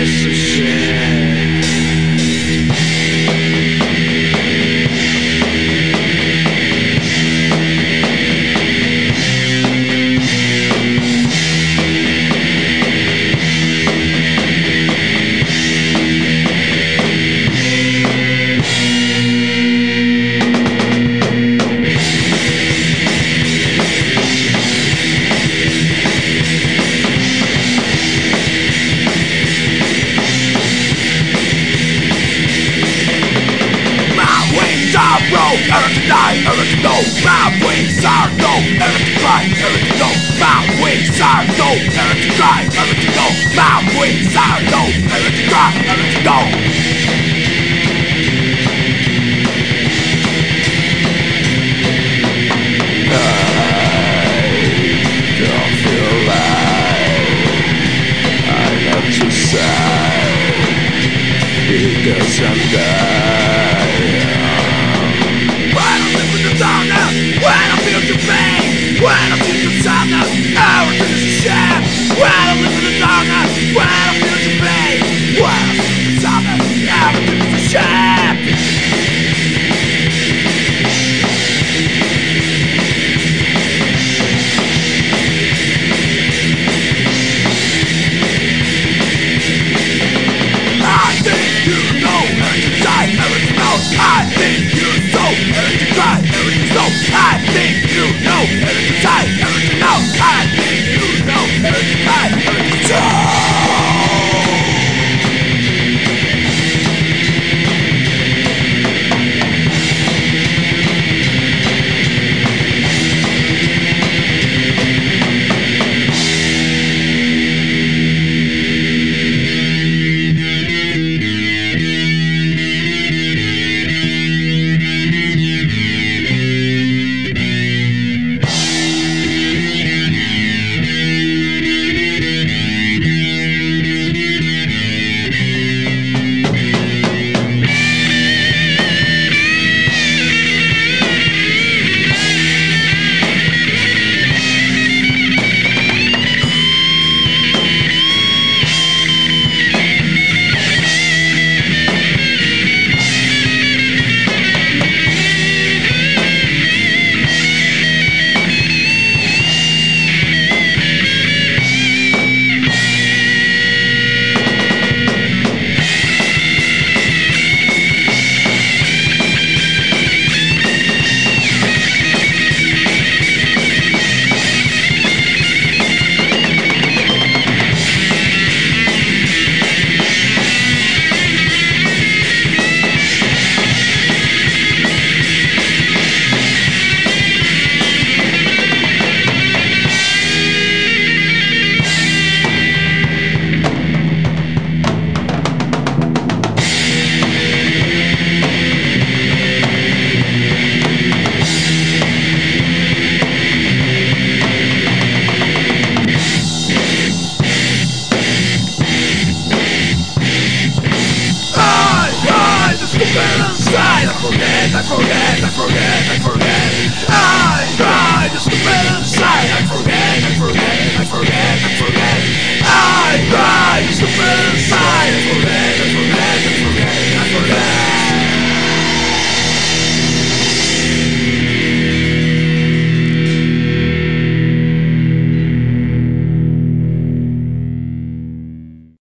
Everything ever to die, ever to go. My wings are no, ever to cry, ever to. My wings are no, to cry, ever to. My wings are no, to cry, ever to because I'm dying. Pain, forget. I forget, I forget, I forget,